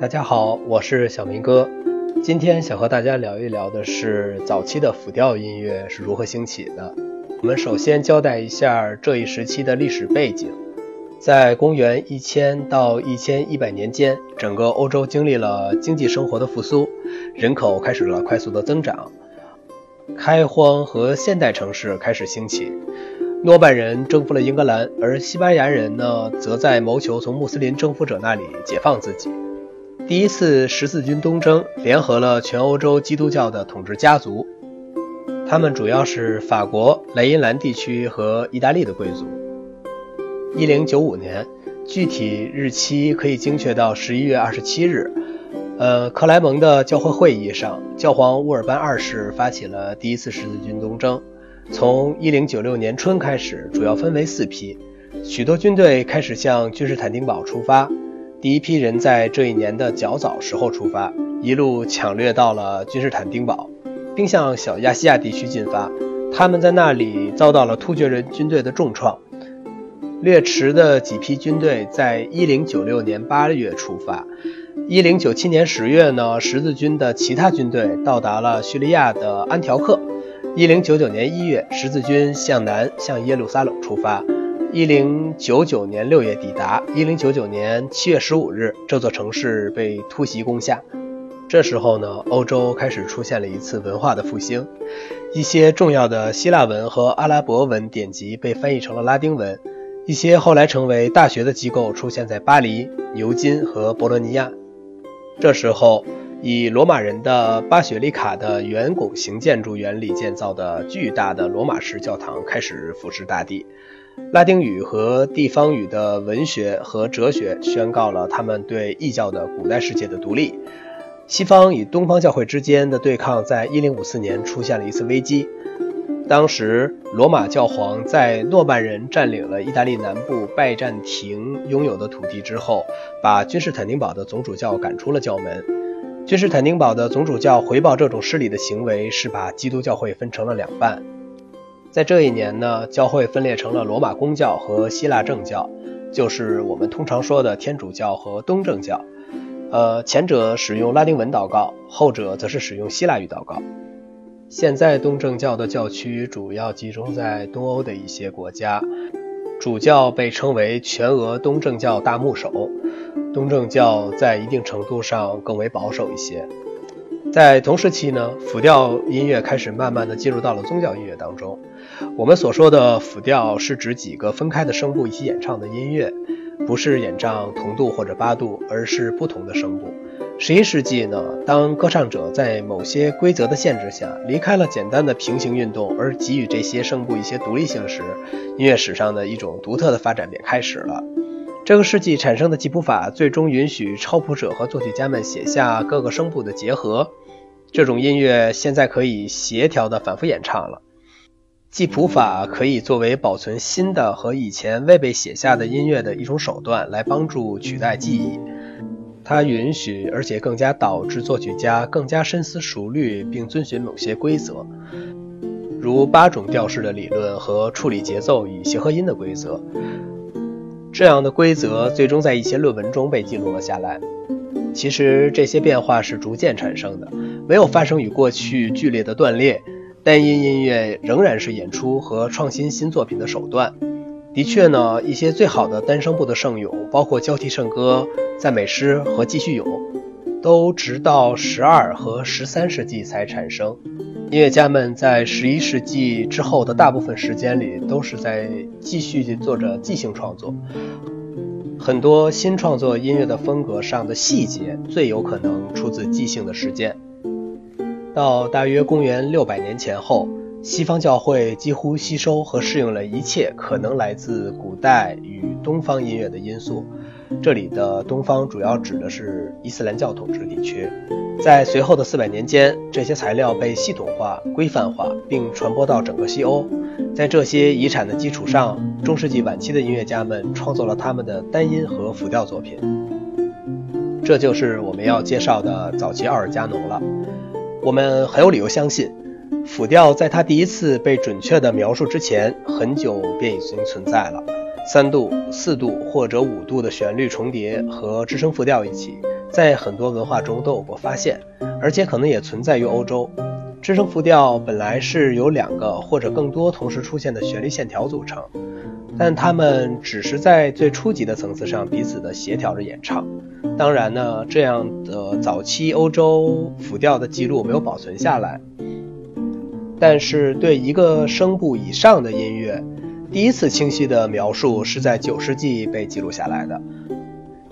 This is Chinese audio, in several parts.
大家好，我是小明哥。今天想和大家聊一聊的是早期的辅调音乐是如何兴起的。我们首先交代一下这一时期的历史背景。在公元一千到一千一百年间，整个欧洲经历了经济生活的复苏，人口开始了快速的增长，开荒和现代城市开始兴起。诺曼人征服了英格兰，而西班牙人呢，则在谋求从穆斯林征服者那里解放自己。第一次十字军东征联合了全欧洲基督教的统治家族，他们主要是法国、莱茵兰地区和意大利的贵族。一零九五年，具体日期可以精确到十一月二十七日。呃，克莱蒙的教会会议上，教皇乌尔班二世发起了第一次十字军东征。从一零九六年春开始，主要分为四批，许多军队开始向君士坦丁堡出发。第一批人在这一年的较早时候出发，一路抢掠到了君士坦丁堡，并向小亚细亚地区进发。他们在那里遭到了突厥人军队的重创。略迟的几批军队在1096年8月出发，1097年10月呢，十字军的其他军队到达了叙利亚的安条克。1099年1月，十字军向南向耶路撒冷出发，1099年6月抵达，1099年7月15日，这座城市被突袭攻下。这时候呢，欧洲开始出现了一次文化的复兴，一些重要的希腊文和阿拉伯文典籍被翻译成了拉丁文。一些后来成为大学的机构出现在巴黎、牛津和博洛尼亚。这时候，以罗马人的巴雪利卡的圆拱形建筑原理建造的巨大的罗马式教堂开始俯视大地。拉丁语和地方语的文学和哲学宣告了他们对异教的古代世界的独立。西方与东方教会之间的对抗在1054年出现了一次危机。当时，罗马教皇在诺曼人占领了意大利南部拜占庭拥有的土地之后，把君士坦丁堡的总主教赶出了教门。君士坦丁堡的总主教回报这种失礼的行为，是把基督教会分成了两半。在这一年呢，教会分裂成了罗马公教和希腊正教，就是我们通常说的天主教和东正教。呃，前者使用拉丁文祷告，后者则是使用希腊语祷告。现在东正教的教区主要集中在东欧的一些国家，主教被称为全俄东正教大牧首。东正教在一定程度上更为保守一些。在同时期呢，辅调音乐开始慢慢的进入到了宗教音乐当中。我们所说的辅调是指几个分开的声部一起演唱的音乐，不是演唱同度或者八度，而是不同的声部。十一世纪呢，当歌唱者在某些规则的限制下离开了简单的平行运动，而给予这些声部一些独立性时，音乐史上的一种独特的发展便开始了。这个世纪产生的记谱法最终允许抄谱者和作曲家们写下各个声部的结合，这种音乐现在可以协调的反复演唱了。记谱法可以作为保存新的和以前未被写下的音乐的一种手段，来帮助取代记忆。它允许，而且更加导致作曲家更加深思熟虑，并遵循某些规则，如八种调式的理论和处理节奏与协和音的规则。这样的规则最终在一些论文中被记录了下来。其实这些变化是逐渐产生的，没有发生与过去剧烈的断裂。单音音乐仍然是演出和创新新作品的手段。的确呢，一些最好的单声部的圣咏，包括交替圣歌、赞美诗和继续咏，都直到十二和十三世纪才产生。音乐家们在十一世纪之后的大部分时间里，都是在继续做着即兴创作。很多新创作音乐的风格上的细节，最有可能出自即兴的实践。到大约公元六百年前后。西方教会几乎吸收和适应了一切可能来自古代与东方音乐的因素。这里的东方主要指的是伊斯兰教统治地区。在随后的四百年间，这些材料被系统化、规范化，并传播到整个西欧。在这些遗产的基础上，中世纪晚期的音乐家们创作了他们的单音和辅调作品。这就是我们要介绍的早期奥尔加农了。我们很有理由相信。辅调在它第一次被准确地描述之前，很久便已经存在了。三度、四度或者五度的旋律重叠和支撑复调一起，在很多文化中都有过发现，而且可能也存在于欧洲。支声复调本来是由两个或者更多同时出现的旋律线条组成，但它们只是在最初级的层次上彼此的协调着演唱。当然呢，这样的早期欧洲复调的记录没有保存下来。但是对一个声部以上的音乐，第一次清晰的描述是在九世纪被记录下来的。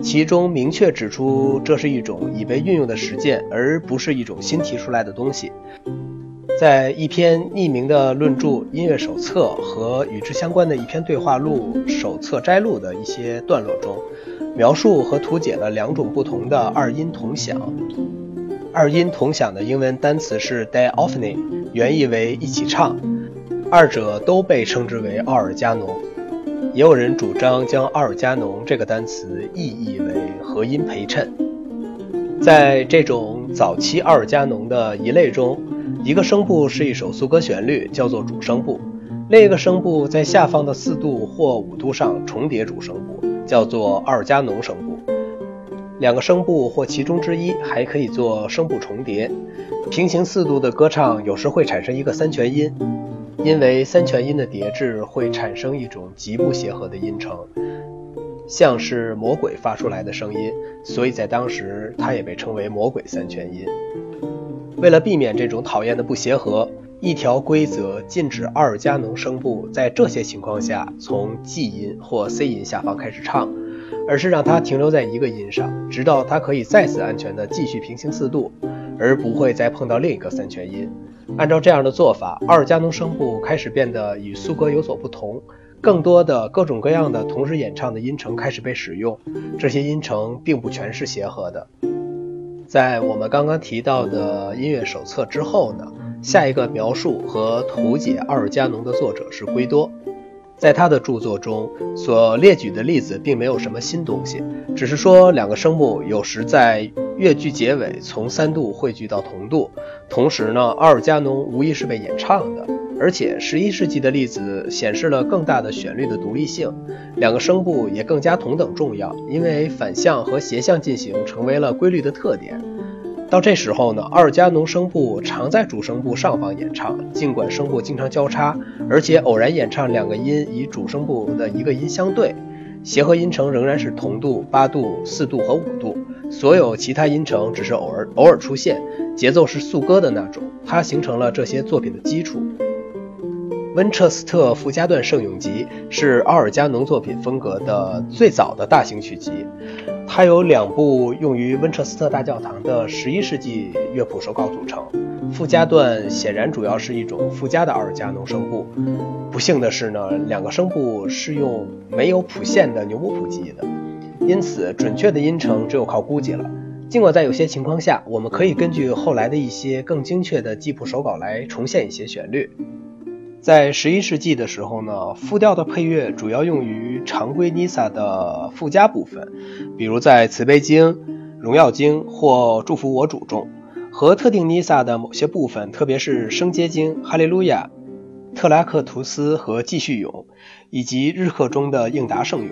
其中明确指出，这是一种已被运用的实践，而不是一种新提出来的东西。在一篇匿名的论著《音乐手册》和与之相关的一篇对话录《手册摘录》的一些段落中，描述和图解了两种不同的二音同响。二音同响的英文单词是 diophony，原意为一起唱，二者都被称之为奥尔加农。也有人主张将奥尔加农这个单词意译为和音陪衬。在这种早期奥尔加农的一类中，一个声部是一首苏歌旋律，叫做主声部；另一个声部在下方的四度或五度上重叠主声部，叫做奥尔加农声部。两个声部或其中之一还可以做声部重叠。平行四度的歌唱有时会产生一个三全音。因为三全音的叠制会产生一种极不协和的音程，像是魔鬼发出来的声音，所以在当时它也被称为魔鬼三全音。为了避免这种讨厌的不协和，一条规则禁止阿尔加农声部在这些情况下从 G 音或 C 音下方开始唱，而是让它停留在一个音上，直到它可以再次安全地继续平行四度，而不会再碰到另一个三全音。按照这样的做法，奥尔加农声部开始变得与苏格有所不同，更多的各种各样的同时演唱的音程开始被使用。这些音程并不全是协和的。在我们刚刚提到的音乐手册之后呢，下一个描述和图解奥尔加农的作者是圭多。在他的著作中所列举的例子并没有什么新东西，只是说两个声部有时在乐句结尾从三度汇聚到同度。同时呢，奥尔加农无疑是被演唱的，而且十一世纪的例子显示了更大的旋律的独立性，两个声部也更加同等重要，因为反向和斜向进行成为了规律的特点。到这时候呢，奥尔加农声部常在主声部上方演唱，尽管声部经常交叉，而且偶然演唱两个音与主声部的一个音相对，协和音程仍然是同度、八度、四度和五度，所有其他音程只是偶尔偶尔出现，节奏是速歌的那种，它形成了这些作品的基础。温彻斯特附加段圣咏集是奥尔加农作品风格的最早的大型曲集。它由两部用于温彻斯特大教堂的十一世纪乐谱手稿组成。附加段显然主要是一种附加的阿尔加农声部。不幸的是呢，两个声部是用没有谱线的牛姆谱记忆的，因此准确的音程只有靠估计了。尽管在有些情况下，我们可以根据后来的一些更精确的记谱手稿来重现一些旋律。在十一世纪的时候呢，复调的配乐主要用于常规 NISA 的附加部分，比如在慈悲经、荣耀经或祝福我主中，和特定 NISA 的某些部分，特别是升阶经、哈利路亚、特拉克图斯和继续咏，以及日课中的应答圣咏。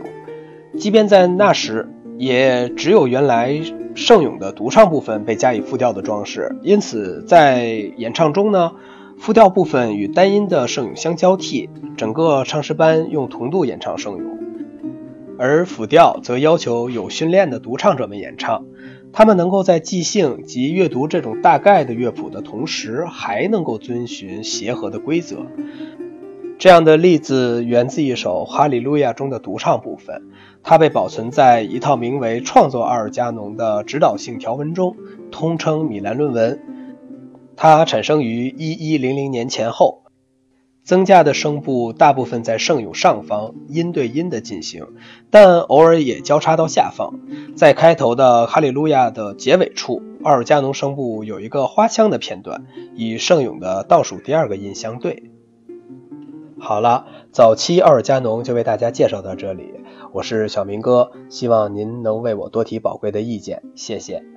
即便在那时，也只有原来圣咏的独唱部分被加以复调的装饰，因此在演唱中呢。复调部分与单音的圣咏相交替，整个唱诗班用同度演唱圣咏，而辅调则要求有训练的独唱者们演唱。他们能够在即兴及阅读这种大概的乐谱的同时，还能够遵循协和的规则。这样的例子源自一首《哈利路亚》中的独唱部分，它被保存在一套名为《创作阿尔加农》的指导性条文中，通称米兰论文。它产生于一一零零年前后，增加的声部大部分在圣咏上方，音对音的进行，但偶尔也交叉到下方。在开头的哈利路亚的结尾处，奥尔加农声部有一个花腔的片段，与圣咏的倒数第二个音相对。好了，早期奥尔加农就为大家介绍到这里，我是小明哥，希望您能为我多提宝贵的意见，谢谢。